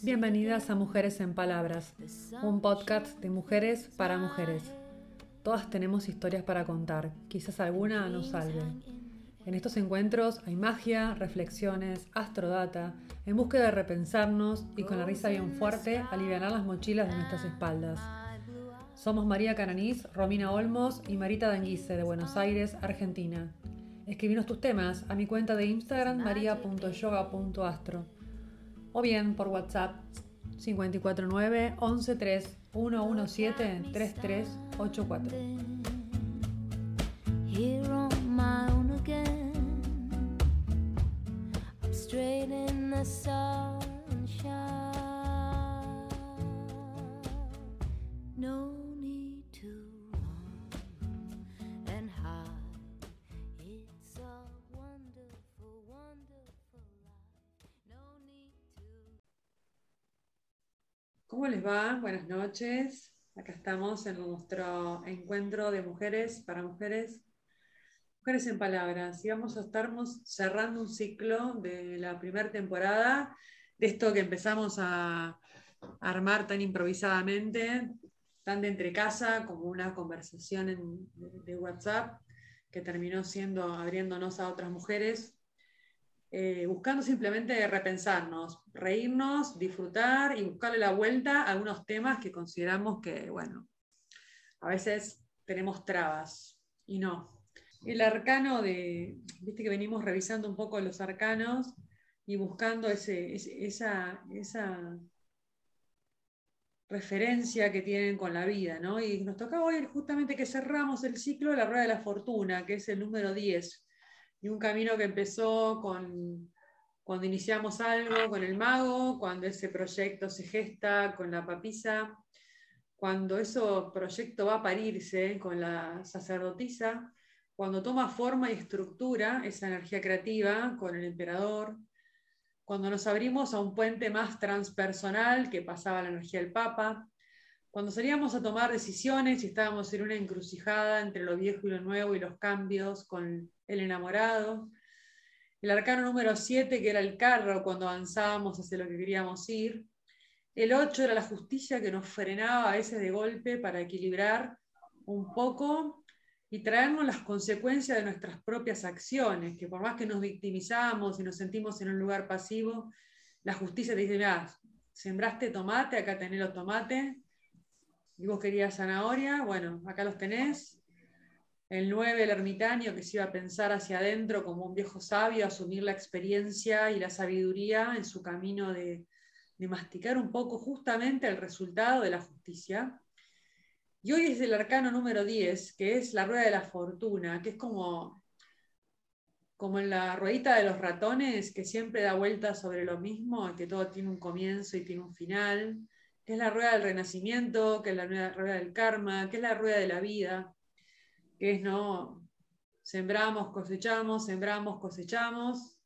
Bienvenidas a Mujeres en Palabras, un podcast de mujeres para mujeres. Todas tenemos historias para contar, quizás alguna nos salve. En estos encuentros hay magia, reflexiones, astrodata, en búsqueda de repensarnos y con la risa bien fuerte aliviar las mochilas de nuestras espaldas. Somos María Cananiz, Romina Olmos y Marita Danguise de Buenos Aires, Argentina. Escribinos tus temas a mi cuenta de Instagram maria.yoga.astro o bien por WhatsApp 549 113 117 3384. ¿Cómo les va? Buenas noches. Acá estamos en nuestro encuentro de mujeres para mujeres. Mujeres en palabras. Y vamos a estar cerrando un ciclo de la primera temporada, de esto que empezamos a armar tan improvisadamente, tan de entre casa como una conversación de WhatsApp que terminó siendo abriéndonos a otras mujeres eh, buscando simplemente repensarnos, reírnos, disfrutar y buscarle la vuelta a algunos temas que consideramos que, bueno, a veces tenemos trabas y no. El arcano de, viste que venimos revisando un poco los arcanos y buscando ese, esa, esa referencia que tienen con la vida, ¿no? Y nos toca hoy justamente que cerramos el ciclo de la rueda de la fortuna, que es el número 10 y un camino que empezó con, cuando iniciamos algo con el mago, cuando ese proyecto se gesta con la papisa, cuando ese proyecto va a parirse con la sacerdotisa, cuando toma forma y estructura esa energía creativa con el emperador, cuando nos abrimos a un puente más transpersonal que pasaba la energía del Papa, cuando salíamos a tomar decisiones y estábamos en una encrucijada entre lo viejo y lo nuevo y los cambios con el enamorado. El arcano número 7, que era el carro cuando avanzábamos hacia lo que queríamos ir. El 8 era la justicia que nos frenaba a veces de golpe para equilibrar un poco y traernos las consecuencias de nuestras propias acciones, que por más que nos victimizamos y nos sentimos en un lugar pasivo, la justicia te dice, mira, sembraste tomate, acá tenés los tomates, y vos querías zanahoria, bueno, acá los tenés, el 9, el ermitaño, que se iba a pensar hacia adentro como un viejo sabio, asumir la experiencia y la sabiduría en su camino de, masticar un poco justamente el resultado de la justicia. Y hoy es el arcano número 10, que es la rueda de la fortuna, que es como, como en la ruedita de los ratones, que siempre da vueltas sobre lo mismo, que todo tiene un comienzo y tiene un final, que es la rueda del renacimiento, que es la rueda del karma, que es la rueda de la vida que es, ¿no? Sembramos, cosechamos, sembramos, cosechamos.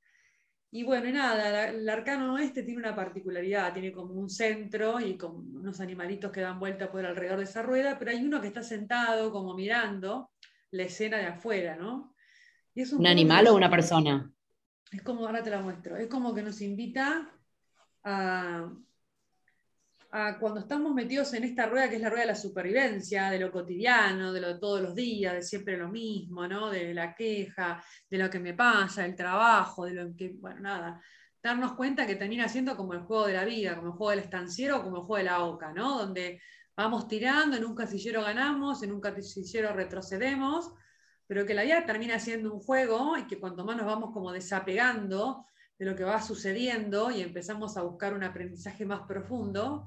Y bueno, y nada, el arcano este tiene una particularidad, tiene como un centro y con unos animalitos que dan vuelta por alrededor de esa rueda, pero hay uno que está sentado como mirando la escena de afuera, ¿no? es un, animal o una persona? Es como, ahora te la muestro, es como que nos invita a, cuando estamos metidos en esta rueda que es la rueda de la supervivencia, de lo cotidiano, de lo de todos los días, de siempre lo mismo, ¿no? de la queja, de lo que me pasa, el trabajo, de lo que, bueno, nada, darnos cuenta que termina siendo como el juego de la vida, como el juego del estanciero, como el juego de la oca, ¿no? donde vamos tirando, en un casillero ganamos, en un casillero retrocedemos, pero que la vida termina siendo un juego y que cuanto más nos vamos como desapegando de lo que va sucediendo y empezamos a buscar un aprendizaje más profundo,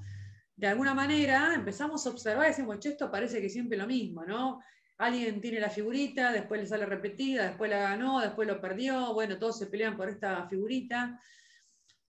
de alguna manera empezamos a observar y decimos, esto parece que siempre lo mismo, ¿no? Alguien tiene la figurita, después le sale repetida, después la ganó, después lo perdió, bueno, todos se pelean por esta figurita.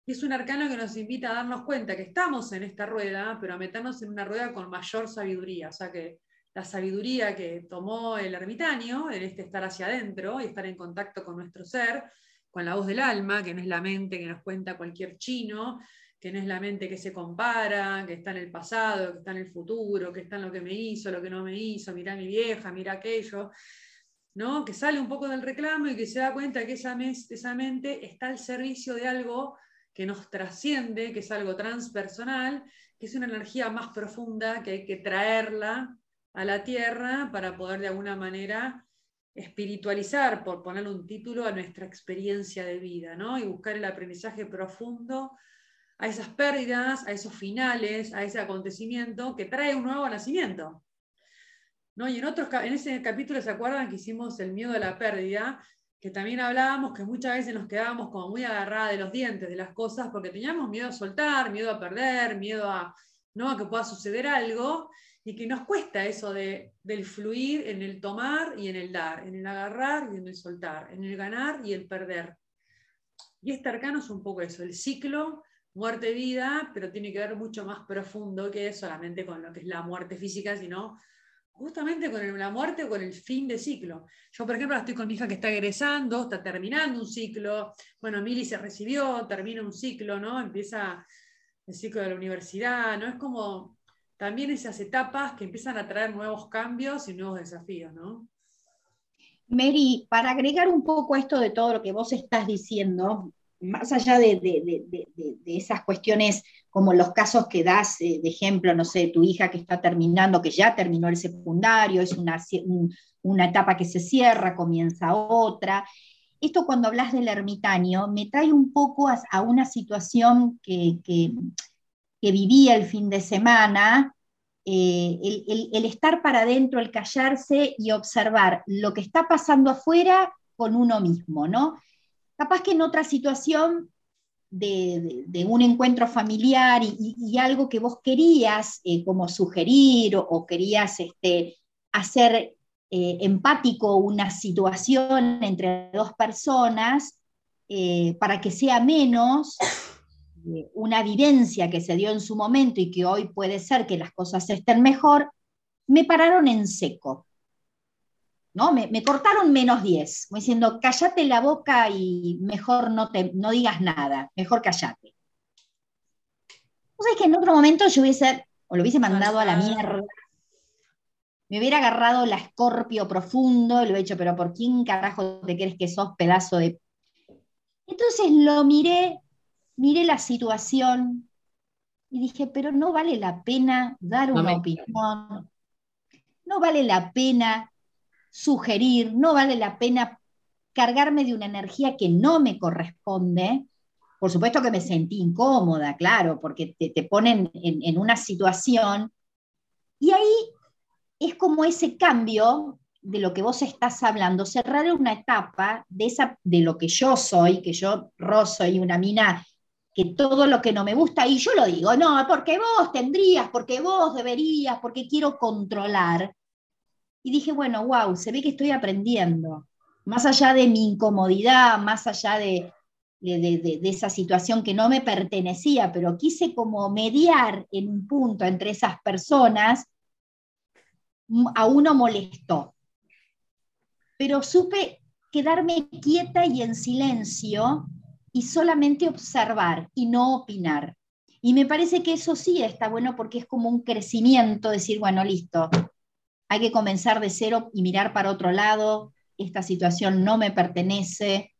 Y es un arcano que nos invita a darnos cuenta que estamos en esta rueda, pero a meternos en una rueda con mayor sabiduría. O sea que la sabiduría que tomó el ermitaño, en este estar hacia adentro y estar en contacto con nuestro ser, con la voz del alma, que no es la mente que nos cuenta cualquier chino, que no es la mente que se compara, que está en el pasado, que está en el futuro, que está en lo que me hizo, lo que no me hizo, mira mi vieja, mira aquello. ¿no? que sale un poco del reclamo y que se da cuenta que esa, esa mente está al servicio de algo que nos trasciende, que es algo transpersonal, que es una energía más profunda que hay que traerla a la tierra para poder de alguna manera espiritualizar, por ponerle un título, a nuestra experiencia de vida, ¿no? Y buscar el aprendizaje profundo a esas pérdidas, a esos finales, a ese acontecimiento que trae un nuevo nacimiento. ¿No? Y en, otros, en ese capítulo, ¿se acuerdan que hicimos el miedo a la pérdida? Que también hablábamos que muchas veces nos quedábamos como muy agarradas de los dientes de las cosas porque teníamos miedo a soltar, miedo a perder, miedo a, ¿no? a que pueda suceder algo y que nos cuesta eso de, del fluir en el tomar y en el dar, en el agarrar y en el soltar, en el ganar y el perder. Y este arcano es un poco eso, el ciclo muerte-vida, pero tiene que ver mucho más profundo que solamente con lo que es la muerte física, sino justamente con la muerte o con el fin de ciclo. Yo, por ejemplo, estoy con mi hija que está egresando, está terminando un ciclo, bueno, Mili se recibió, termina un ciclo, ¿no? Empieza el ciclo de la universidad, ¿no? Es como también esas etapas que empiezan a traer nuevos cambios y nuevos desafíos, ¿no? Mary, para agregar un poco esto de todo lo que vos estás diciendo, más allá de, esas cuestiones como los casos que das eh, de ejemplo, no sé, tu hija que está terminando, que ya terminó el secundario, es una, una etapa que se cierra, comienza otra. Esto cuando hablas del ermitaño me trae un poco a, una situación que, que vivía el fin de semana, eh, el, estar para adentro, el callarse y observar lo que está pasando afuera con uno mismo, ¿no? Capaz que en otra situación de, un encuentro familiar y, algo que vos querías eh, como sugerir o, querías este, hacer eh, empático una situación entre dos personas para que sea menos, una vivencia que se dio en su momento y que hoy puede ser que las cosas estén mejor, me pararon en seco. ¿no? Me, cortaron menos 10, diciendo, cállate la boca y mejor no, te, no digas nada, mejor cállate. O sea, que en otro momento yo hubiese, o lo hubiese mandado a la mierda, me hubiera agarrado la escorpio profundo, y lo hubiera dicho, pero ¿por quién carajo te crees que sos pedazo de... Entonces lo miré miré la situación. Y dije, pero no vale la pena dar una opinión, no vale la pena sugerir, no vale la pena cargarme de una energía que no me corresponde. Por supuesto que me sentí incómoda, claro, porque te, ponen en, una situación. Y ahí es como ese cambio de lo que vos estás hablando, cerrar una etapa de, esa, de lo que yo soy, que yo, Rosso, y una mina que todo lo que no me gusta, y yo lo digo, no, porque vos tendrías, porque vos deberías, porque quiero controlar. Y dije, bueno, wow, se ve que estoy aprendiendo, más allá de mi incomodidad, más allá de, de, esa situación que no me pertenecía, pero quise como mediar en un punto entre esas personas, a uno molestó. Pero supe quedarme quieta y en silencio y solamente observar y no opinar. Y me parece que eso sí está bueno porque es como un crecimiento, decir, bueno, listo, hay que comenzar de cero y mirar para otro lado, esta situación no me pertenece,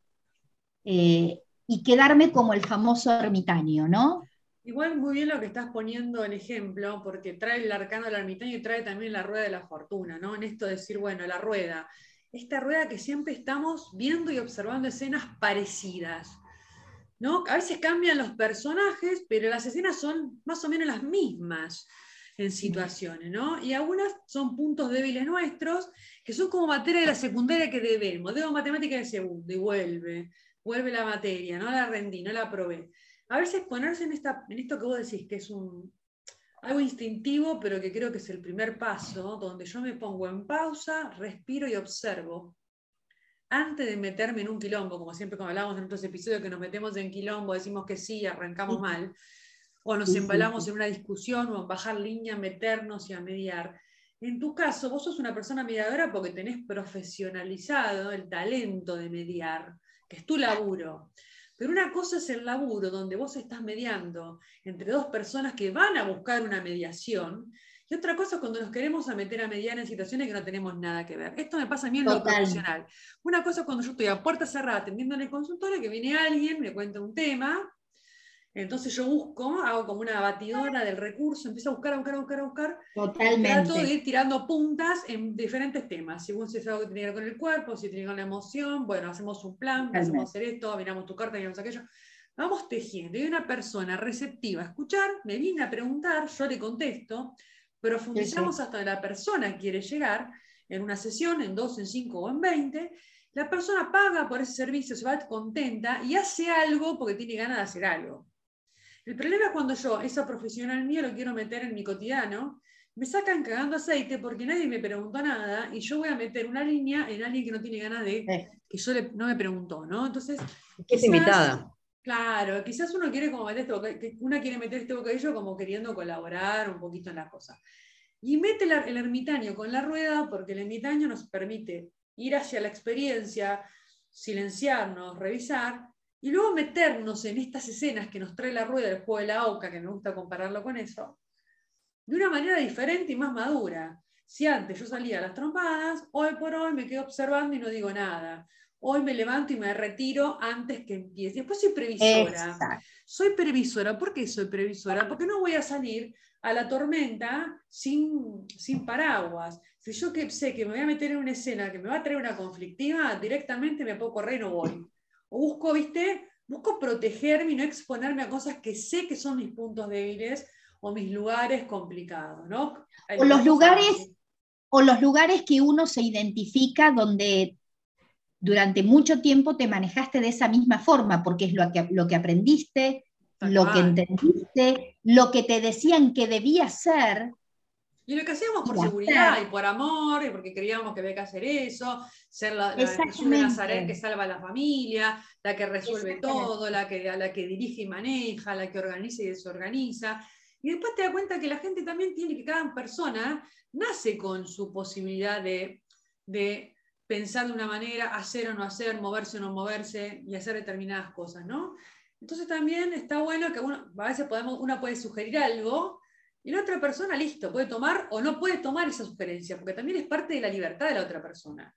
eh, y quedarme como el famoso ermitaño, ¿no? Igual muy bien lo que estás poniendo en ejemplo, porque trae el arcano del ermitaño y trae también la rueda de la fortuna, ¿no? En esto de decir, bueno, la rueda, esta rueda que siempre estamos viendo y observando escenas parecidas. A veces cambian los personajes, pero las escenas son más o menos las mismas en situaciones, ¿no? Y algunas son puntos débiles nuestros, que son como materia de la secundaria que debemos. Debo matemática de segundo y vuelve, vuelve la materia, no la rendí, no la probé. A veces ponerse en, esta, en esto que vos decís, que es un, algo instintivo, pero que creo que es el primer paso, donde yo me pongo en pausa, respiro y observo antes de meterme en un quilombo, como siempre como hablamos en otros episodios, que nos metemos en quilombo, decimos que sí, arrancamos mal, o nos embalamos en una discusión, o en bajar línea, meternos y a mediar. En tu caso, vos sos una persona mediadora porque tenés profesionalizado el talento de mediar, que es tu laburo. Pero una cosa es el laburo donde vos estás mediando entre dos personas que van a buscar una mediación, Y otra cosa es cuando nos queremos a meter a mediar en situaciones que no tenemos nada que ver. Esto me pasa a mí en lo profesional. Una cosa es cuando yo estoy a puerta cerrada atendiendo en el consultorio, que viene alguien, me cuenta un tema, entonces yo busco, hago como una batidora del recurso, empiezo a buscar, a buscar, a buscar, a buscar. Totalmente. Trato de ir tirando puntas en diferentes temas. Según si es algo que tiene que ver con el cuerpo, si tiene que ver con la emoción, bueno, hacemos un plan, hacemos hacer esto, miramos tu carta, miramos aquello. Vamos tejiendo. Y una persona receptiva a escuchar, me viene a preguntar, yo le contesto, profundizamos hasta donde la persona quiere llegar en una sesión, en dos, en cinco o en veinte. La persona paga por ese servicio, se va contenta y hace algo porque tiene ganas de hacer algo. El problema es cuando yo, esa profesional mía, lo quiero meter en mi cotidiano, me sacan cagando aceite porque nadie me preguntó nada y yo voy a meter una línea en alguien que no tiene ganas de, que yo no me preguntó, ¿no? Entonces... es invitada. Claro, quizás uno quiere como meter este una quiere meter este bocadillo como queriendo colaborar un poquito en la cosa. Y mete el ermitaño con la rueda porque el ermitaño nos permite ir hacia la experiencia, silenciarnos, revisar, y luego meternos en estas escenas que nos trae la rueda del juego de la oca, que me gusta compararlo con eso, de una manera diferente y más madura. Si antes yo salía a las trompadas, hoy por hoy me quedo observando y no digo nada. Hoy me levanto y me retiro antes que empiece. Después soy previsora. Soy previsora. ¿Por qué soy previsora? Porque no voy a salir a la tormenta sin, sin paraguas. Si yo que sé que me voy a meter en una escena que me va a traer una conflictiva, directamente me puedo correr y no voy. O busco, viste, busco protegerme y no exponerme a cosas que sé que son mis puntos débiles o mis lugares complicados, ¿no? O los lugares, o los lugares que uno se identifica donde durante mucho tiempo te manejaste de esa misma forma, porque es lo que, lo que aprendiste, lo que entendiste, lo que te decían que debía ser, y lo que hacíamos por seguridad y por amor, y porque creíamos que había que hacer eso, ser la, la de Nazaret que salva a la familia, la que resuelve todo, la que, la que dirige y maneja, la que organiza y desorganiza. Y después te das cuenta que la gente también tiene que cada persona nace con su posibilidad de, de pensar de una manera, hacer o no hacer, moverse o no moverse y hacer determinadas cosas, ¿no? Entonces también está bueno que uno, a veces podemos, uno puede sugerir algo, y la otra persona, listo, puede tomar o no puede tomar esa sugerencia, porque también es parte de la libertad de la otra persona.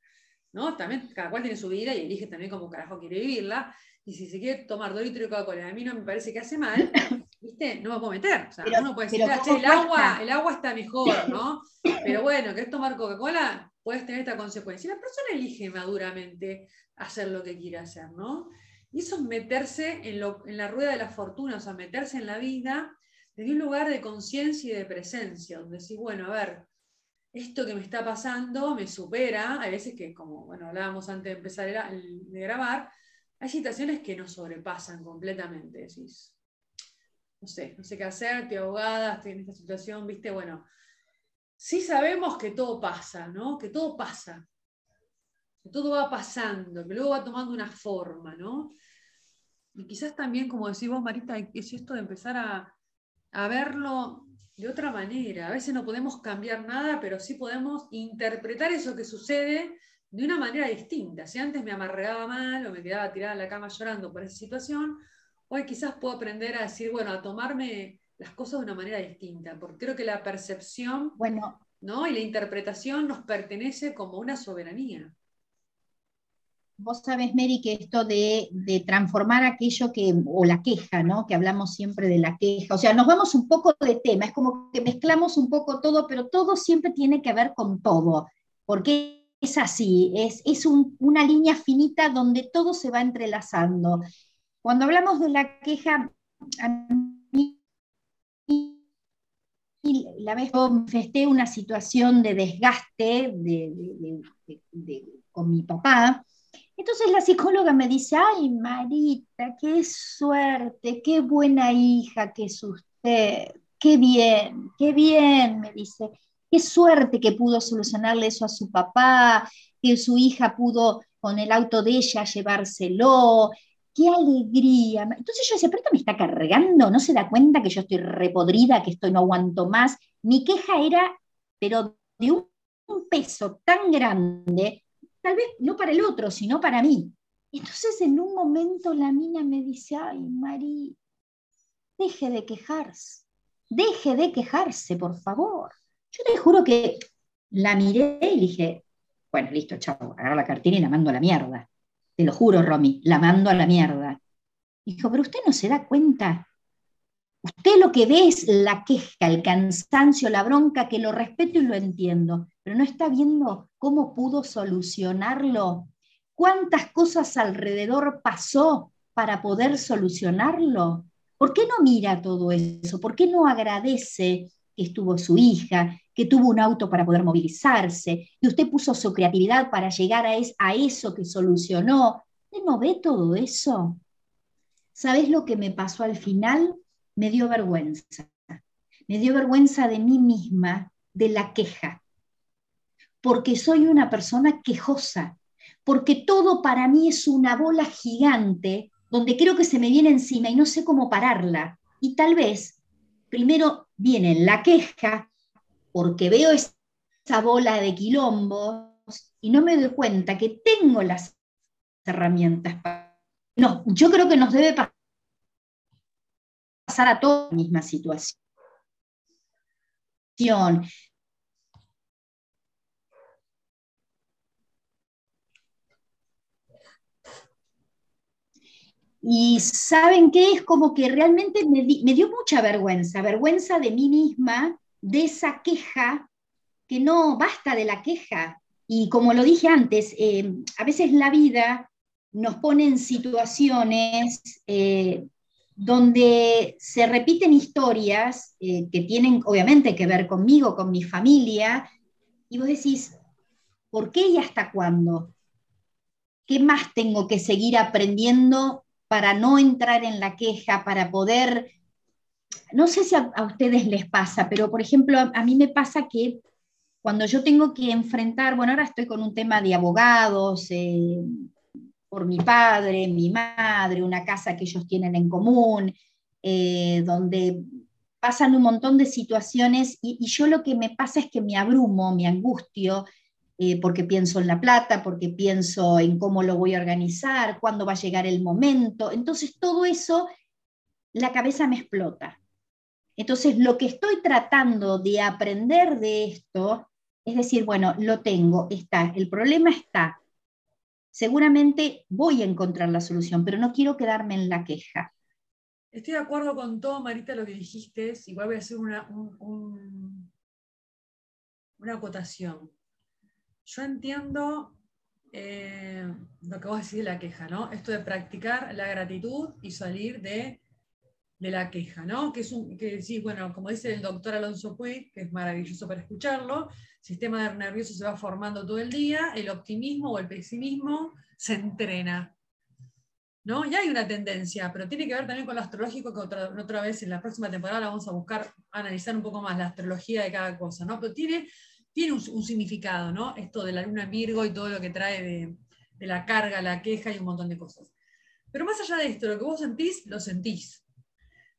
¿no? También cada cual tiene su vida y elige también cómo carajo quiere vivirla. Y si se quiere tomar dos litros de Coca-Cola, a mí no me parece que hace mal, ¿viste? No me puedo meter. O sea, uno puede decir, el, agua, el agua está mejor, ¿no? Pero bueno, ¿querés tomar Coca-Cola? Puedes tener esta consecuencia. Y la persona elige maduramente hacer lo que quiere hacer, ¿no? Y eso es meterse en, en la rueda de la fortuna, o sea, meterse en la vida desde un lugar de conciencia y de presencia, donde decís, bueno, a ver, esto que me está pasando me supera, hay veces que, como bueno, hablábamos antes de empezar de grabar, hay situaciones que nos sobrepasan completamente, decís, no sé, no sé qué hacer, estoy ahogada, estoy en esta situación, viste, bueno, sí sabemos que todo pasa, ¿no? Que todo pasa, que todo va pasando, que luego va tomando una forma, ¿no? Y quizás también, como decís vos, Marita, es esto de empezar a, a verlo de otra manera. A veces no podemos cambiar nada, pero sí podemos interpretar eso que sucede de una manera distinta. Si antes me amarregaba mal o me quedaba tirada en la cama llorando por esa situación, hoy quizás puedo aprender a decir, bueno, a tomarme las cosas de una manera distinta, porque creo que la percepción bueno, ¿no? y la interpretación nos pertenece como una soberanía. Vos sabés, Mary, que esto de, transformar aquello que, o la queja, ¿no? Que hablamos siempre de la queja, o sea, nos vamos un poco de tema, es como que mezclamos un poco todo, pero todo siempre tiene que ver con todo, porque es así, es, es una línea finita donde todo se va entrelazando. Cuando hablamos de la queja, a la vez manifesté una situación de desgaste con mi papá, entonces la psicóloga me dice, ay Marita, qué suerte, qué buena hija que es usted, qué bien, qué bien, me dice, qué suerte que pudo solucionarle eso a su papá, que su hija pudo con el auto de ella llevárselo, qué alegría. Entonces yo decía, pero esto me está cargando, no se da cuenta que yo estoy repodrida, que esto no aguanto más. Mi queja era, pero de un peso tan grande tal vez no para el otro, sino para mí. Entonces en un momento la mina me dice, ay, Mari, deje de quejarse, deje de quejarse, por favor. Yo te juro que la miré y dije, bueno, listo, chao, agarro la cartera y la mando a la mierda. Te lo juro, Romy, la mando a la mierda. Dijo, pero usted no se da cuenta. Usted lo que ve es la queja, el cansancio, la bronca, que lo respeto y lo entiendo, pero no está viendo cómo pudo solucionarlo. ¿Cuántas cosas alrededor pasó para poder solucionarlo? ¿Por qué no mira todo eso? ¿Por qué no agradece estuvo su hija, que tuvo un auto para poder movilizarse, que usted puso su creatividad para llegar a, a eso que solucionó? ¿Usted no ve todo eso? ¿Sabes lo que me pasó al final? Me dio vergüenza. Me dio vergüenza de mí misma, de la queja, porque soy una persona quejosa, porque todo para mí es una bola gigante donde creo que se me viene encima y no sé cómo pararla. Y tal vez primero viene la queja, porque veo esa bola de quilombos y no me doy cuenta que tengo las herramientas para no, yo creo que nos debe pasar a toda la misma situación. Y saben qué es como que realmente me, dio mucha vergüenza, vergüenza de mí misma, de esa queja, que no basta de la queja. Y como lo dije antes, eh, a veces la vida nos pone en situaciones eh, donde se repiten historias eh, que tienen obviamente que ver conmigo, con mi familia, y vos decís, ¿por qué y hasta cuándo? ¿Qué más tengo que seguir aprendiendo para no entrar en la queja, para poder, no sé si a, ustedes les pasa, pero por ejemplo, a, mí me pasa que cuando yo tengo que enfrentar, bueno, ahora estoy con un tema de abogados, eh, por mi padre, mi madre, una casa que ellos tienen en común, eh, donde pasan un montón de situaciones y, yo lo que me pasa es que me abrumo, me angustio, eh, porque pienso en la plata, porque pienso en cómo lo voy a organizar, cuándo va a llegar el momento. Entonces todo eso, la cabeza me explota. Entonces lo que estoy tratando de aprender de esto es decir, bueno, lo tengo, está, el problema está, seguramente voy a encontrar la solución, pero no quiero quedarme en la queja. Estoy de acuerdo con todo, Marita, lo que dijiste. Igual voy a hacer una, una acotación. Yo entiendo eh, lo que vos decís de la queja, ¿no? Esto de practicar la gratitud y salir de, la queja, ¿no? Que es un, que sí, bueno, como dice el doctor Alonso Puig, que es maravilloso para escucharlo, sistema nervioso se va formando todo el día, el optimismo o el pesimismo se entrena. ¿no? Ya hay una tendencia, pero tiene que ver también con lo astrológico, que otra, otra vez en la próxima temporada vamos a buscar analizar un poco más la astrología de cada cosa, ¿no? Pero tiene, tiene un, significado, ¿no? Esto de la luna en Virgo y todo lo que trae de, de la carga, la queja y un montón de cosas. Pero más allá de esto, lo que vos sentís, lo sentís.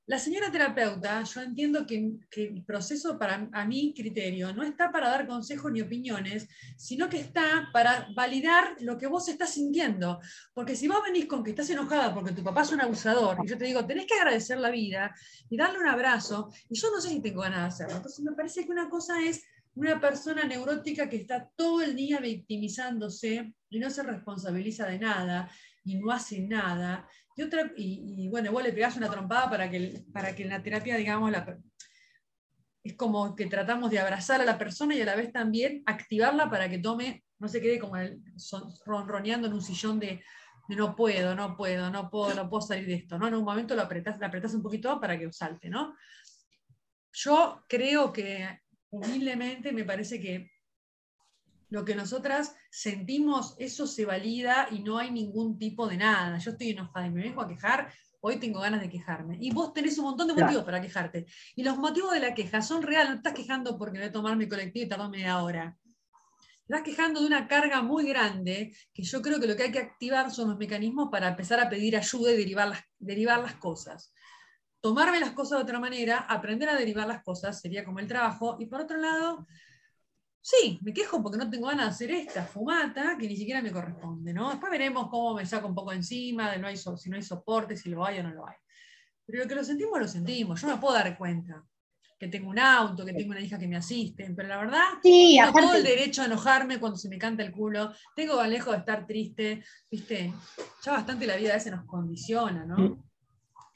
La señora terapeuta, yo entiendo que, el proceso para a mi criterio no está para dar consejos ni opiniones, sino que está para validar lo que vos estás sintiendo. Porque si vos venís con que estás enojada porque tu papá es un abusador, y yo te digo, tenés que agradecer la vida y darle un abrazo, y yo no sé si tengo ganas de hacerlo. Entonces me parece que una cosa es una persona neurótica que está todo el día victimizándose y no se responsabiliza de nada y no hace nada. Y, otra, y, bueno, vos le pegás una trompada para que, para que en la terapia, digamos, es como que tratamos de abrazar a la persona y a la vez también activarla para que tome, no se quede como el, ronroneando en un sillón de, no puedo, no puedo, no puedo, no puedo salir de esto, ¿no? En un momento lo apretás, la apretás un poquito para que salte, ¿no? Yo creo que humildemente me parece que lo que nosotras sentimos, eso se valida y no hay ningún tipo de nada. Yo estoy enojada y me vengo a quejar, hoy tengo ganas de quejarme. Y vos tenés un montón de motivos para quejarte. Y los motivos de la queja son reales, no estás quejando porque voy a tomar mi colectivo y tardó media hora. Estás quejando de una carga muy grande que yo creo que lo que hay que activar son los mecanismos para empezar a pedir ayuda y derivar las, derivar las cosas. Tomarme las cosas de otra manera, aprender a derivar las cosas, sería como el trabajo. Y por otro lado, Sí, me quejo porque no tengo ganas de hacer esta fumata que ni siquiera me corresponde, ¿no? Después veremos cómo me saco un poco encima, de no hay si no hay soporte, si lo hay o no lo hay. Pero lo que lo sentimos, lo sentimos. Yo me puedo dar cuenta. que tengo un auto, que tengo una hija que me asisten, pero la verdad, sí, tengo todo el derecho a enojarme cuando se me canta el culo, tengo lejos de estar triste, viste, ya bastante la vida a veces nos condiciona, ¿no?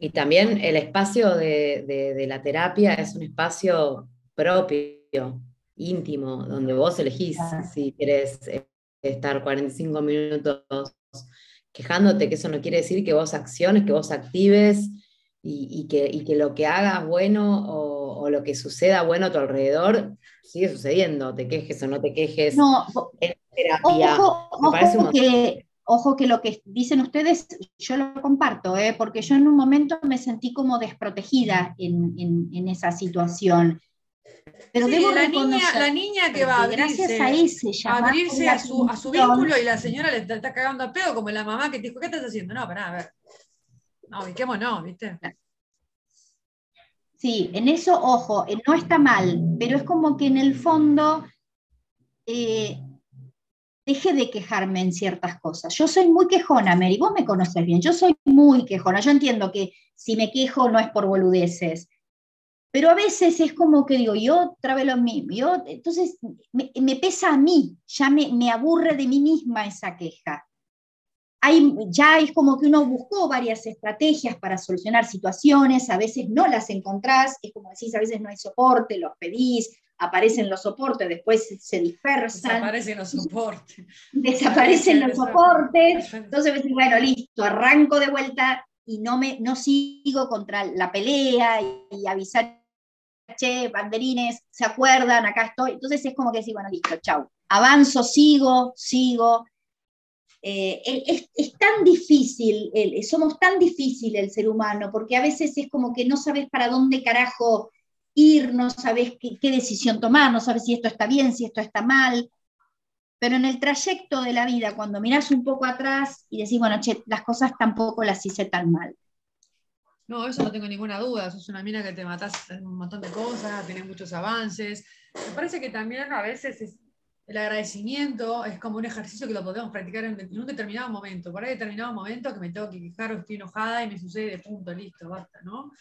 Y también el espacio de, la terapia es un espacio propio, íntimo, donde vos elegís si quieres eh, estar 45 minutos quejándote, que eso no quiere decir que vos acciones, que vos actives y, que, que, lo que hagas bueno o, lo que suceda bueno a tu alrededor sigue sucediendo, te quejes o no te quejes. No, en terapia. Ojo, que, ojo que lo que dicen ustedes, yo lo comparto, ¿eh? porque yo en un momento me sentí como desprotegida en, esa situación. Pero la, niña, la niña que va a abrirse, a, abrirse a, su, a, su, vínculo y la señora le está, cagando a pedo, como la mamá que te dijo, ¿qué estás haciendo? No, pará, a ver. No, no, ¿viste? Sí, en eso, ojo, eh, no está mal, pero es como que en el fondo eh, deje de quejarme en ciertas cosas. Yo soy muy quejona, Mary, vos me conoces bien, yo soy muy quejona, yo entiendo que si me quejo no es por boludeces, pero a veces es como que digo, yo otra vez mismo, yo, entonces me, pesa a mí, ya me, me aburre de mí misma esa queja. Hay, ya es como que uno buscó varias estrategias para solucionar situaciones, a veces no las encontrás, es como decís, a veces no hay soporte, los pedís, aparecen los soportes, después se dispersan. Desaparecen los soportes. Desaparecen los soportes. Entonces, bueno, listo, arranco de vuelta y no, me, no sigo contra la pelea y, avisar, che, banderines, se acuerdan, acá estoy. Entonces es como que decir, bueno, listo, chau. Avanzo, sigo, sigo. Eh, es, es, tan difícil, somos tan difícil el ser humano, porque a veces es como que no sabes para dónde carajo ir, no sabes qué, decisión tomar, no sabes si esto está bien, si esto está mal. Pero en el trayecto de la vida, cuando miras un poco atrás y decís, bueno, che, las cosas tampoco las hice tan mal. No, eso no tengo ninguna duda. Sos una mina que te matás un montón de cosas, tenés muchos avances. Me parece que también a veces el agradecimiento es como un ejercicio que lo podemos practicar en, en, un determinado momento. Por ahí determinado momento que me tengo que quejar o estoy enojada y me sucede, punto, listo, basta, ¿no?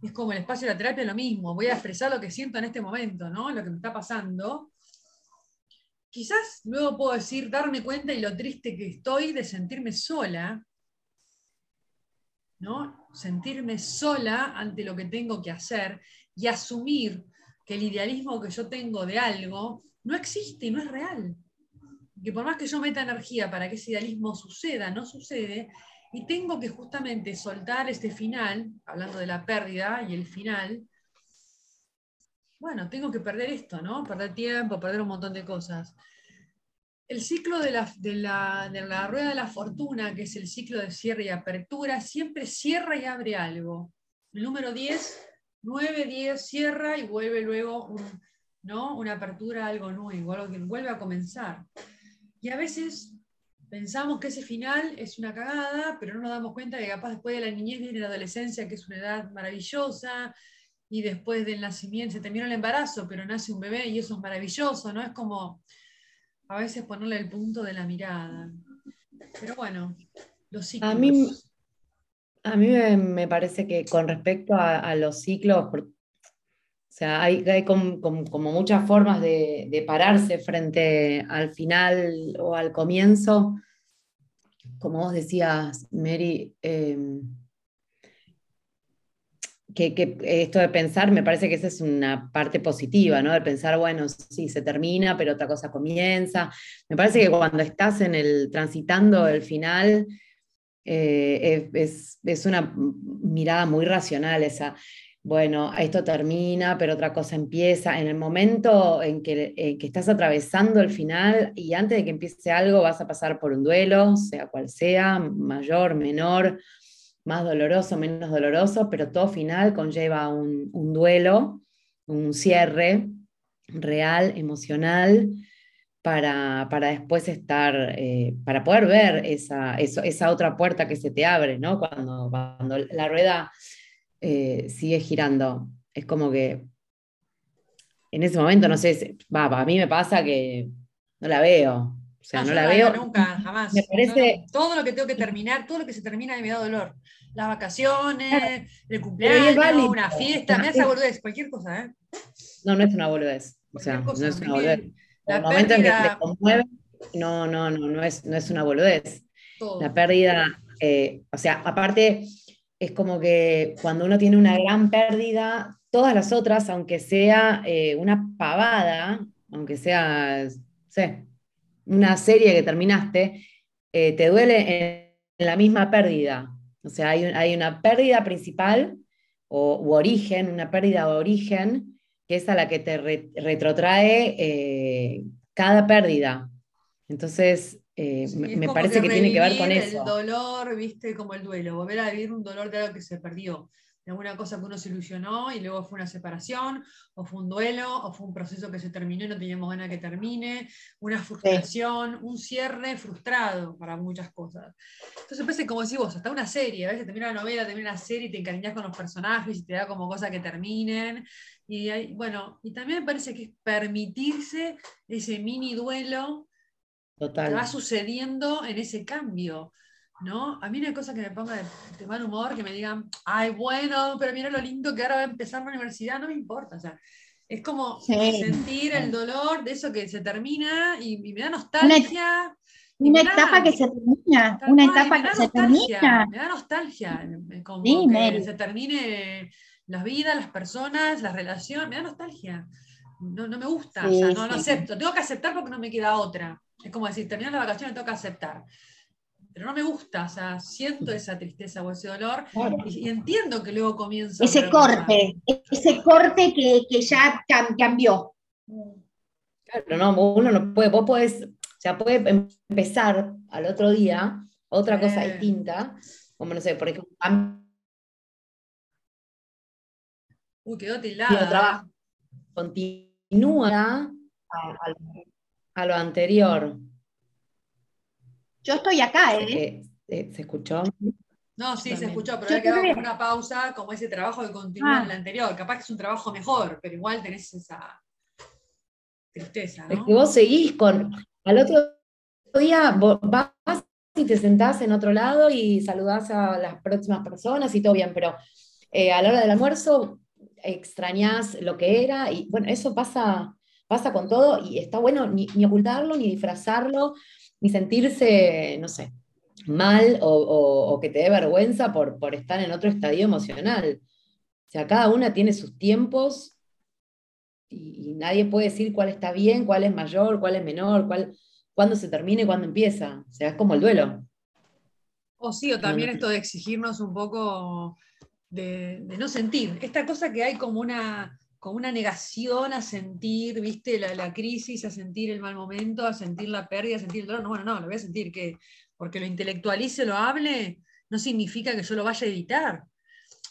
Es como el espacio de la terapia, lo mismo, voy a expresar lo que siento en este momento, ¿no? Lo que me está pasando. Quizás luego puedo decir, darme cuenta y lo triste que estoy de sentirme sola, ¿no? Sentirme sola ante lo que tengo que hacer y asumir que el idealismo que yo tengo de algo no existe y no es real. Que por más que yo meta energía para que ese idealismo suceda, no sucede, y tengo que justamente soltar este final, hablando de la pérdida y el final. Bueno, tengo que perder esto, ¿no? Perder tiempo, perder un montón de cosas. El ciclo de la, de la, de la rueda de la fortuna, que es el ciclo de cierre y apertura, siempre cierra y abre algo. El número 10, 9, 10, cierra y vuelve luego ¿no? una apertura a algo nuevo, algo que vuelve a comenzar. Y a veces pensamos que ese final es una cagada, pero no nos damos cuenta que capaz después de la niñez viene la adolescencia, que es una edad maravillosa, y después del nacimiento se termina el embarazo, pero nace un bebé y eso es maravilloso, ¿no? Es como a veces ponerle el punto de la mirada. Pero bueno, los ciclos. A mí, a mí me, parece que con respecto a, los ciclos, sea, hay, como, muchas formas de, pararse frente al final o al comienzo como vos decías, Mary, em, que, esto de pensar, me parece que esa es una parte positiva, ¿no? De pensar, bueno, sí, se termina, pero otra cosa comienza. Me parece que cuando estás en el transitando el final, eh, es, una mirada muy racional esa bueno, esto termina, pero otra cosa empieza. En el momento en que, estás atravesando el final y antes de que empiece algo vas a pasar por un duelo, sea cual sea, mayor, menor, más doloroso, menos doloroso, pero todo final conlleva un, duelo, un cierre real, emocional, para, después estar, eh, para poder ver esa, esa otra puerta que se te abre, ¿no? Cuando, cuando la rueda eh, sigue girando. Es como que en ese momento, no sé, va, a mí me pasa que no la veo. O sea, no, la veo. Nunca, jamás. Me parece. todo lo que tengo que terminar, todo lo que se termina me da dolor. Las vacaciones, el cumpleaños, una fiesta, me hace boludez, cualquier cosa, ¿eh? No, no es una boludez. O sea, no es una boludez. El momento en que te conmueve, no, no, no, no es, no es una boludez. La pérdida, eh, o sea, aparte, es como que cuando uno tiene una gran pérdida, todas las otras, aunque sea eh, una pavada, aunque sea, una serie que terminaste, eh, te duele en, la misma pérdida. O sea, hay, una pérdida principal o origen, una pérdida de origen, que es a la que te retrotrae eh, cada pérdida. Entonces, me, parece que, que tiene que ver con eso. El dolor, viste, como el duelo, volver a vivir un dolor de algo que se perdió de alguna cosa que uno se ilusionó y luego fue una separación, o fue un duelo, o fue un proceso que se terminó y no teníamos ganas que termine, una frustración, un cierre frustrado para muchas cosas. Entonces parece como decís vos, hasta una serie, a veces termina la novela, termina la serie y te encariñas con los personajes y te da como cosa que terminen. Y bueno, y también me parece que es permitirse ese mini duelo Total. que va sucediendo en ese cambio. ¿no? A mí hay cosa que me ponga de, mal humor, que me digan, ay, bueno, pero mira lo lindo que ahora va a empezar la universidad, no me importa, o sea, es como sentir el dolor de eso que se termina y, me da nostalgia. Una, etapa que se termina, una etapa que se termina. Me da nostalgia, como que se termine la vida, las personas, las relaciones, me da nostalgia. No, no me gusta, o sea, no, no acepto. Tengo que aceptar porque no me queda otra. Es como decir, terminar la vacaciones tengo que aceptar pero no me gusta, o sea, siento esa tristeza o ese dolor y, entiendo que luego comienza. Ese corte, ese corte que, ya cambió. Claro, no, uno no puede, vos podés, o sea, puede empezar al otro día otra cosa distinta, como no sé, por ejemplo, Uy, quedó tildada. Trabajo, continúa a lo anterior. Yo estoy acá, ¿eh? ¿Se escuchó? No, sí, se escuchó, pero había quedado con una pausa, como ese trabajo que continúa en el ah. anterior. Capaz que es un trabajo mejor, pero igual tenés esa tristeza, ¿no? Es que vos seguís con. Al otro día vos vas y te sentás en otro lado y saludás a las próximas personas y todo bien, pero eh, a la hora del almuerzo extrañás lo que era y bueno, eso pasa, pasa con todo y está bueno ni, ni ocultarlo ni disfrazarlo ni sentirse, no sé, mal o, que te dé vergüenza por, por, estar en otro estadio emocional. O sea, cada una tiene sus tiempos y, nadie puede decir cuál está bien, cuál es mayor, cuál es menor, cuál, cuándo se termina y cuándo empieza. O sea, es como el duelo. O sí, o también esto de exigirnos un poco de, de no sentir. Esta cosa que hay como una con una negación a sentir, viste, la, crisis, a sentir el mal momento, a sentir la pérdida, a sentir el dolor. No, bueno, no, lo voy a sentir que porque lo intelectualice, lo hable, no significa que yo lo vaya a evitar.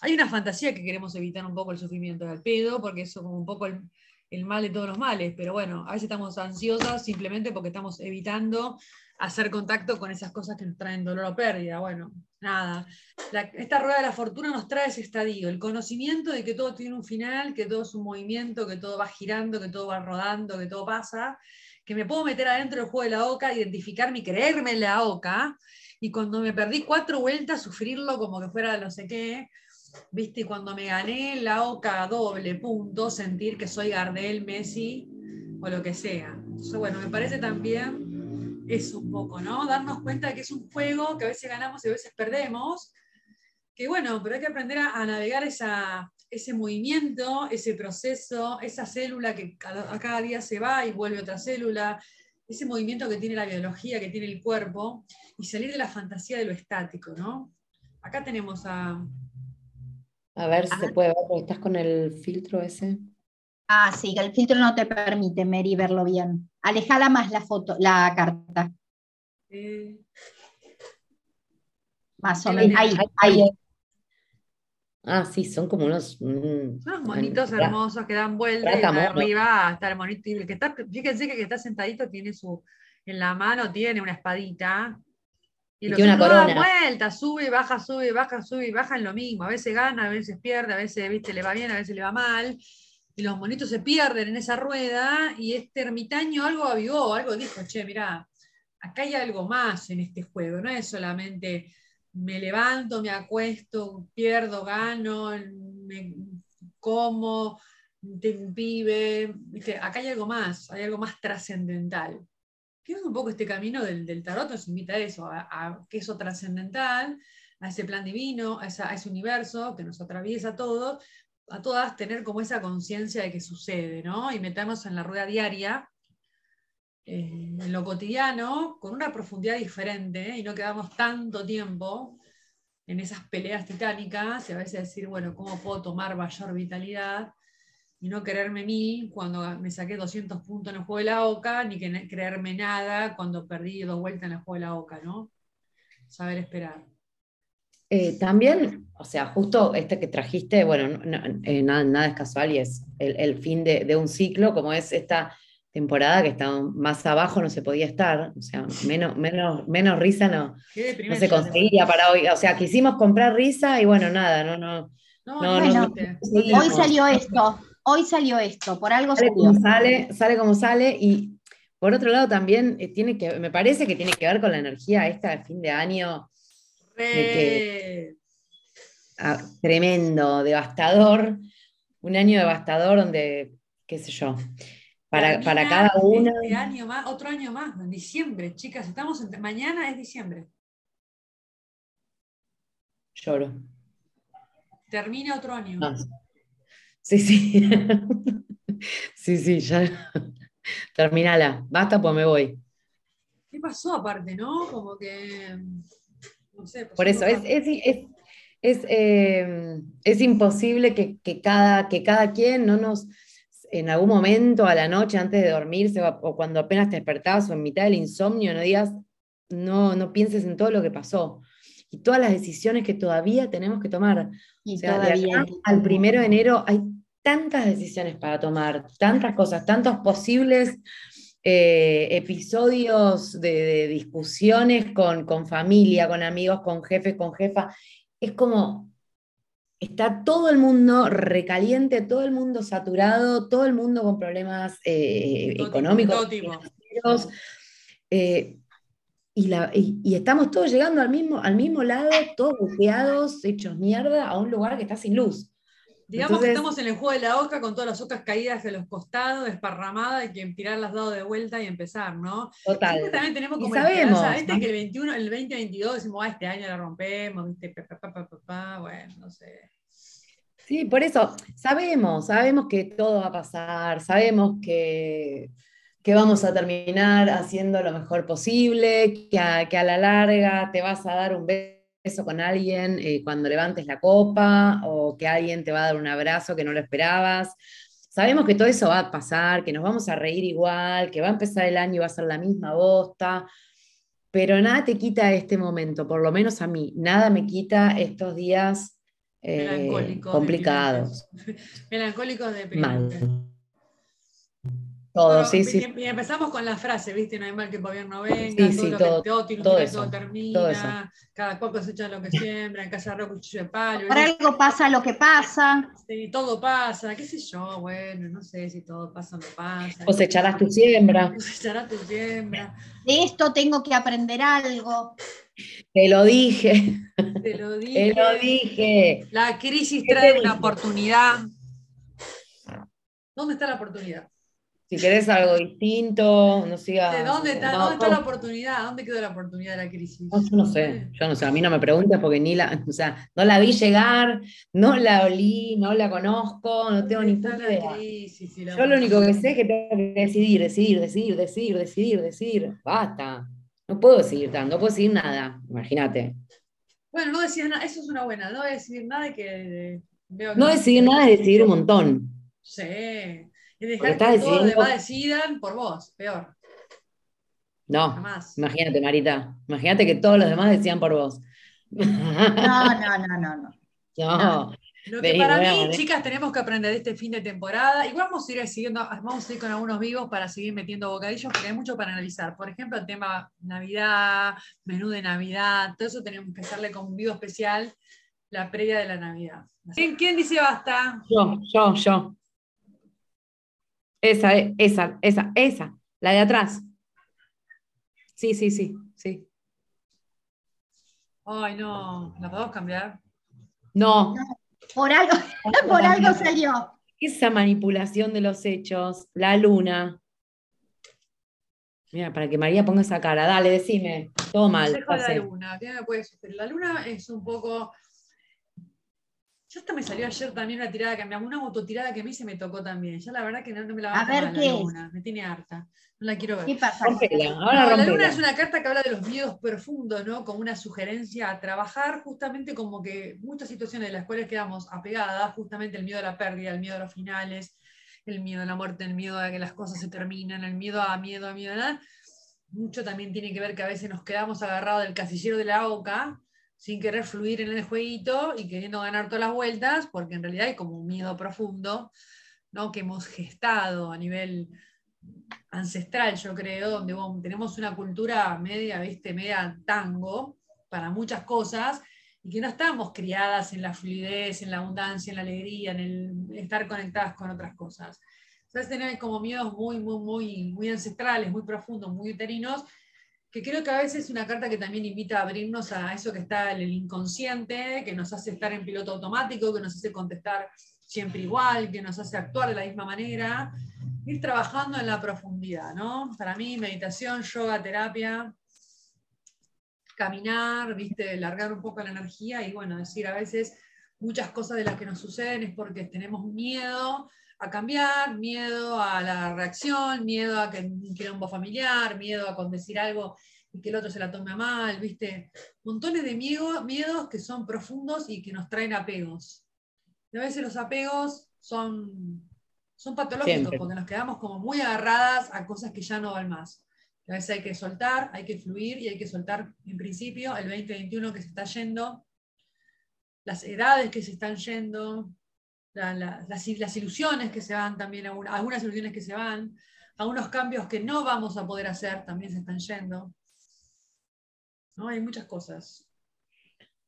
Hay una fantasía que queremos evitar un poco el sufrimiento del pedo, porque eso como un poco el, el mal de todos los males, pero bueno, a veces estamos ansiosas simplemente porque estamos evitando hacer contacto con esas cosas que nos traen dolor o pérdida. Bueno, nada. esta rueda de la fortuna nos trae ese estadio, el conocimiento de que todo tiene un final, que todo es un movimiento, que todo va girando, que todo va rodando, que todo pasa, que me puedo meter adentro del juego de la oca, identificarme y creerme en la oca, y cuando me perdí cuatro vueltas, sufrirlo como que fuera no sé qué, ¿viste? Cuando me gané la oca doble punto, sentir que soy Gardel, Messi o lo que sea. Entonces, bueno, me parece también es un poco, ¿no? Darnos cuenta de que es un juego que a veces ganamos y a veces perdemos, que bueno, pero hay que aprender a, navegar esa, ese movimiento, ese proceso, esa célula que cada, cada día se va y vuelve otra célula, ese movimiento que tiene la biología, que tiene el cuerpo, y salir de la fantasía de lo estático, ¿no? Acá tenemos a... A ver si se puede ver, porque estás con el filtro ese. Ah, sí, el filtro no te permite, Mary, verlo bien. Alejala más la foto, la carta. Más o menos. Ahí, ahí. Ah, sí, son como unos. Mm, unos monitos hermosos que dan vuelta y arriba está el monito. el que está, fíjense que el que está sentadito tiene su. En la mano tiene una espadita. Y, lo tiene una corona. vuelta, sube y baja, sube y baja, sube y baja en lo mismo. A veces gana, a veces pierde, a veces ¿viste? le va bien, a veces le va mal y los monitos se pierden en esa rueda y este ermitaño algo avivó, algo dijo, che, mirá, acá hay algo más en este juego, no es solamente me levanto, me acuesto, pierdo, gano, me como, un pibe, acá hay algo más, hay algo más trascendental. ¿Qué es un poco este camino del, tarot? Nos invita a eso, a, que eso trascendental, a ese plan divino, a, ese universo que nos atraviesa a todos, a todas tener como esa conciencia de que sucede, ¿no? Y metamos en la rueda diaria, eh, en lo cotidiano, con una profundidad diferente, y no quedamos tanto tiempo en esas peleas titánicas, y a veces decir, bueno, ¿cómo puedo tomar mayor vitalidad? y no creerme mil cuando me saqué 200 puntos en el juego de la OCA, ni que creerme nada cuando perdí dos vueltas en el juego de la OCA, ¿no? Saber esperar. Eh, también, o sea, justo este que trajiste, bueno, eh, nada, es casual y es el, fin de, un ciclo, como es esta temporada que está más abajo, no se podía estar, o sea, menos, menos, menos risa no, no se conseguía para hoy, o sea, quisimos comprar risa y bueno, nada, no, no. no, hoy salió esto, hoy salió esto, por algo sale como sale, sale como sale y por otro lado también eh, tiene que, me parece que tiene que ver con la energía esta de fin de año. Ah, tremendo, devastador, un año devastador donde, qué sé yo, para, cada uno. Este año más, otro año más, en diciembre, chicas, estamos en, mañana es diciembre. Lloro. Termina otro año. Sí, sí. sí, sí, ya. Terminala. Basta, pues me voy. ¿Qué pasó aparte, no? Como que. Sé. Por eso, es, es, em, es, imposible que, cada, que cada quien no nos. En algún momento a la noche antes de dormirse o cuando apenas te despertabas o en mitad del insomnio no digas, no, no pienses en todo lo que pasó y todas las decisiones que todavía tenemos que tomar. Y todavía al primero de enero hay tantas decisiones para tomar, tantas cosas, tantos posibles eh, episodios de, discusiones con, con, familia, con amigos, con jefes, con jefa. Es como, está todo el mundo recaliente, todo el mundo saturado, todo el mundo con problemas eh, económicos. Eh, y, la, y, estamos todos llegando al mismo, al mismo lado, todos buqueados, hechos mierda, a un lugar que está sin luz. Digamos que estamos en el juego de la oca con todas las ocas caídas de los costados, desparramadas, y que tirarlas dado de vuelta y empezar, ¿no? Total. también tenemos como sabemos, este que el 21, el 2022 decimos, ah, este año la rompemos, ¿viste? bueno, no sé. Sí, por eso, sabemos, sabemos que todo va a pasar, sabemos que, que vamos a terminar haciendo lo mejor posible, que a, que a la larga te vas a dar un beso eso con alguien eh, cuando levantes la copa o que alguien te va a dar un abrazo que no lo esperabas. Sabemos que todo eso va a pasar, que nos vamos a reír igual, que va a empezar el año y va a ser la misma bosta, pero nada te quita este momento, por lo menos a mí, nada me quita estos días eh, complicados. Melancólicos de Mal todo, sí, sí. Y empezamos con la frase, ¿viste? No hay mal que el gobierno venga, sí, todo, todo, que, todo, todo, termina, cada cual cosecha lo que siembra, en casa rojo cuchillo de palo. Por algo pasa lo que pasa. Sí, todo pasa, qué sé yo, bueno, no sé si todo pasa o no pasa. Cosecharás tu siembra. Cosecharás tu siembra. De esto tengo que aprender algo. Te lo dije. Te lo dije. Te lo dije. La crisis trae una oportunidad. ¿Dónde está la oportunidad? Si querés algo distinto, no siga. ¿De dónde está, ¿dónde está la oportunidad? ¿Dónde quedó la oportunidad de la crisis? yo no sé, yo no sé, a mí no me preguntas porque ni la, o sea, no la vi llegar, no la olí, no la conozco, no tengo ni idea. yo lo único que sé es que tengo que decidir, decidir, decidir, decidir, decidir, decidir. Basta. No puedo decidir tanto, no puedo decidir nada, imagínate. Bueno, no decir nada, eso es una buena, no decidir nada que veo No decidir nada es decidir un montón. Sí. Y dejar que todos los demás decidan por vos, peor. No, imagínate, Marita. Imagínate que todos los demás decían por vos. No, no, no, no. no. no. Lo que para mí, chicas, tenemos que aprender este fin de temporada. Igual vamos a ir siguiendo, vamos a ir con algunos vivos para seguir metiendo bocadillos, porque hay mucho para analizar. Por ejemplo, el tema Navidad, menú de Navidad, todo eso tenemos que hacerle con un vivo especial la previa de la Navidad. ¿Quién, quién dice basta? Yo, yo, yo. Esa, esa, esa, esa, la de atrás. Sí, sí, sí, sí. Ay, no, ¿la podemos cambiar? No. Por algo, por algo salió. Esa manipulación de los hechos, la luna. Mira, para que María ponga esa cara, dale, decime, todo mal. La luna, ¿qué me puede suceder? La luna es un poco. Ya hasta me salió ayer también una tirada que me una autotirada que a mí se me tocó también. Ya la verdad que no, me la va a, ver la luna, me tiene harta. No la quiero ver. ¿Qué pasa? la luna es una carta que habla de los miedos profundos, ¿no? Como una sugerencia a trabajar, justamente como que muchas situaciones en las cuales quedamos apegadas, justamente el miedo a la pérdida, el miedo a los finales, el miedo a la muerte, el miedo a que las cosas se terminen, el miedo a miedo a miedo a nada. Mucho también tiene que ver que a veces nos quedamos agarrados del casillero de la boca sin querer fluir en el jueguito y queriendo ganar todas las vueltas, porque en realidad hay como un miedo profundo ¿no? que hemos gestado a nivel ancestral, yo creo, donde tenemos una cultura media, ¿viste? media tango para muchas cosas, y que no estamos criadas en la fluidez, en la abundancia, en la alegría, en el estar conectadas con otras cosas. Entonces tenemos como miedos muy, muy, muy, muy ancestrales, muy profundos, muy uterinos, que creo que a veces es una carta que también invita a abrirnos a eso que está en el inconsciente, que nos hace estar en piloto automático, que nos hace contestar siempre igual, que nos hace actuar de la misma manera, ir trabajando en la profundidad, ¿no? Para mí, meditación, yoga, terapia, caminar, viste, largar un poco la energía y bueno, decir a veces muchas cosas de las que nos suceden es porque tenemos miedo a cambiar, miedo a la reacción, miedo a que un quilombo familiar, miedo a con decir algo y que el otro se la tome a mal, viste, montones de miedo, miedos que son profundos y que nos traen apegos. Y a veces los apegos son, son patológicos porque nos quedamos como muy agarradas a cosas que ya no van más. A veces hay que soltar, hay que fluir y hay que soltar, en principio, el 2021 que se está yendo, las edades que se están yendo, las, ilusiones que se van también, algunas ilusiones que se van, algunos cambios que no vamos a poder hacer también se están yendo. ¿No? Hay muchas cosas.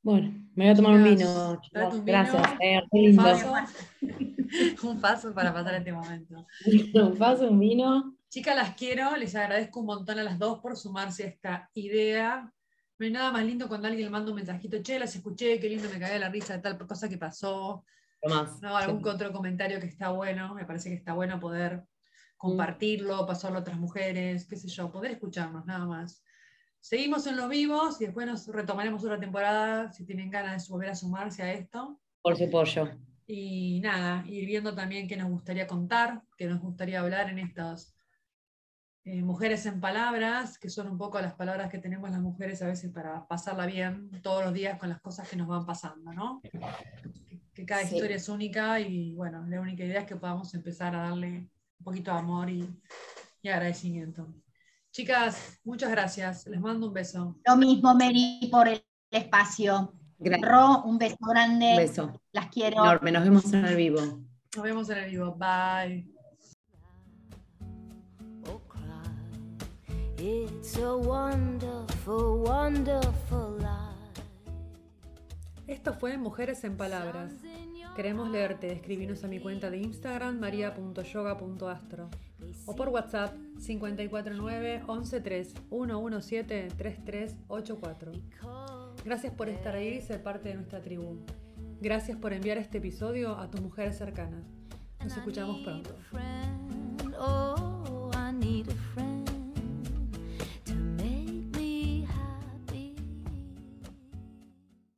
Bueno, me voy a tomar un vino. Gracias. Eh, un, paso, un paso para pasar este momento. un paso, un vino. Chicas, las quiero, les agradezco un montón a las dos por sumarse a esta idea. No hay nada más lindo cuando alguien manda un mensajito, che, las escuché, qué lindo me cagué la risa de tal cosa que pasó. No, algún otro comentario que está bueno, me parece que está bueno poder compartirlo, pasarlo a otras mujeres, qué sé yo, poder escucharnos, nada más. Seguimos en los vivos y después nos retomaremos otra temporada si tienen ganas de volver a sumarse a esto. Por supuesto. Y nada, ir viendo también qué nos gustaría contar, qué nos gustaría hablar en estas eh, mujeres en palabras, que son un poco las palabras que tenemos las mujeres a veces para pasarla bien todos los días con las cosas que nos van pasando, ¿no? Que, cada historia es única y bueno, la única idea es que podamos empezar a darle un poquito de amor y, agradecimiento. Chicas, muchas gracias. Les mando un beso. Lo mismo, Mary, por el espacio. Gracias. Ro, un beso grande. Un beso. Las quiero. Enorme. Nos vemos en el vivo. Nos vemos en el vivo. Bye. It's a wonderful, wonderful life. Esto fue Mujeres en Palabras. Queremos leerte, escribinos a mi cuenta de Instagram maria.yoga.astro o por WhatsApp 549 113 117 3384. Gracias por estar ahí y ser parte de nuestra tribu. Gracias por enviar este episodio a tus mujeres cercanas. Nos escuchamos pronto.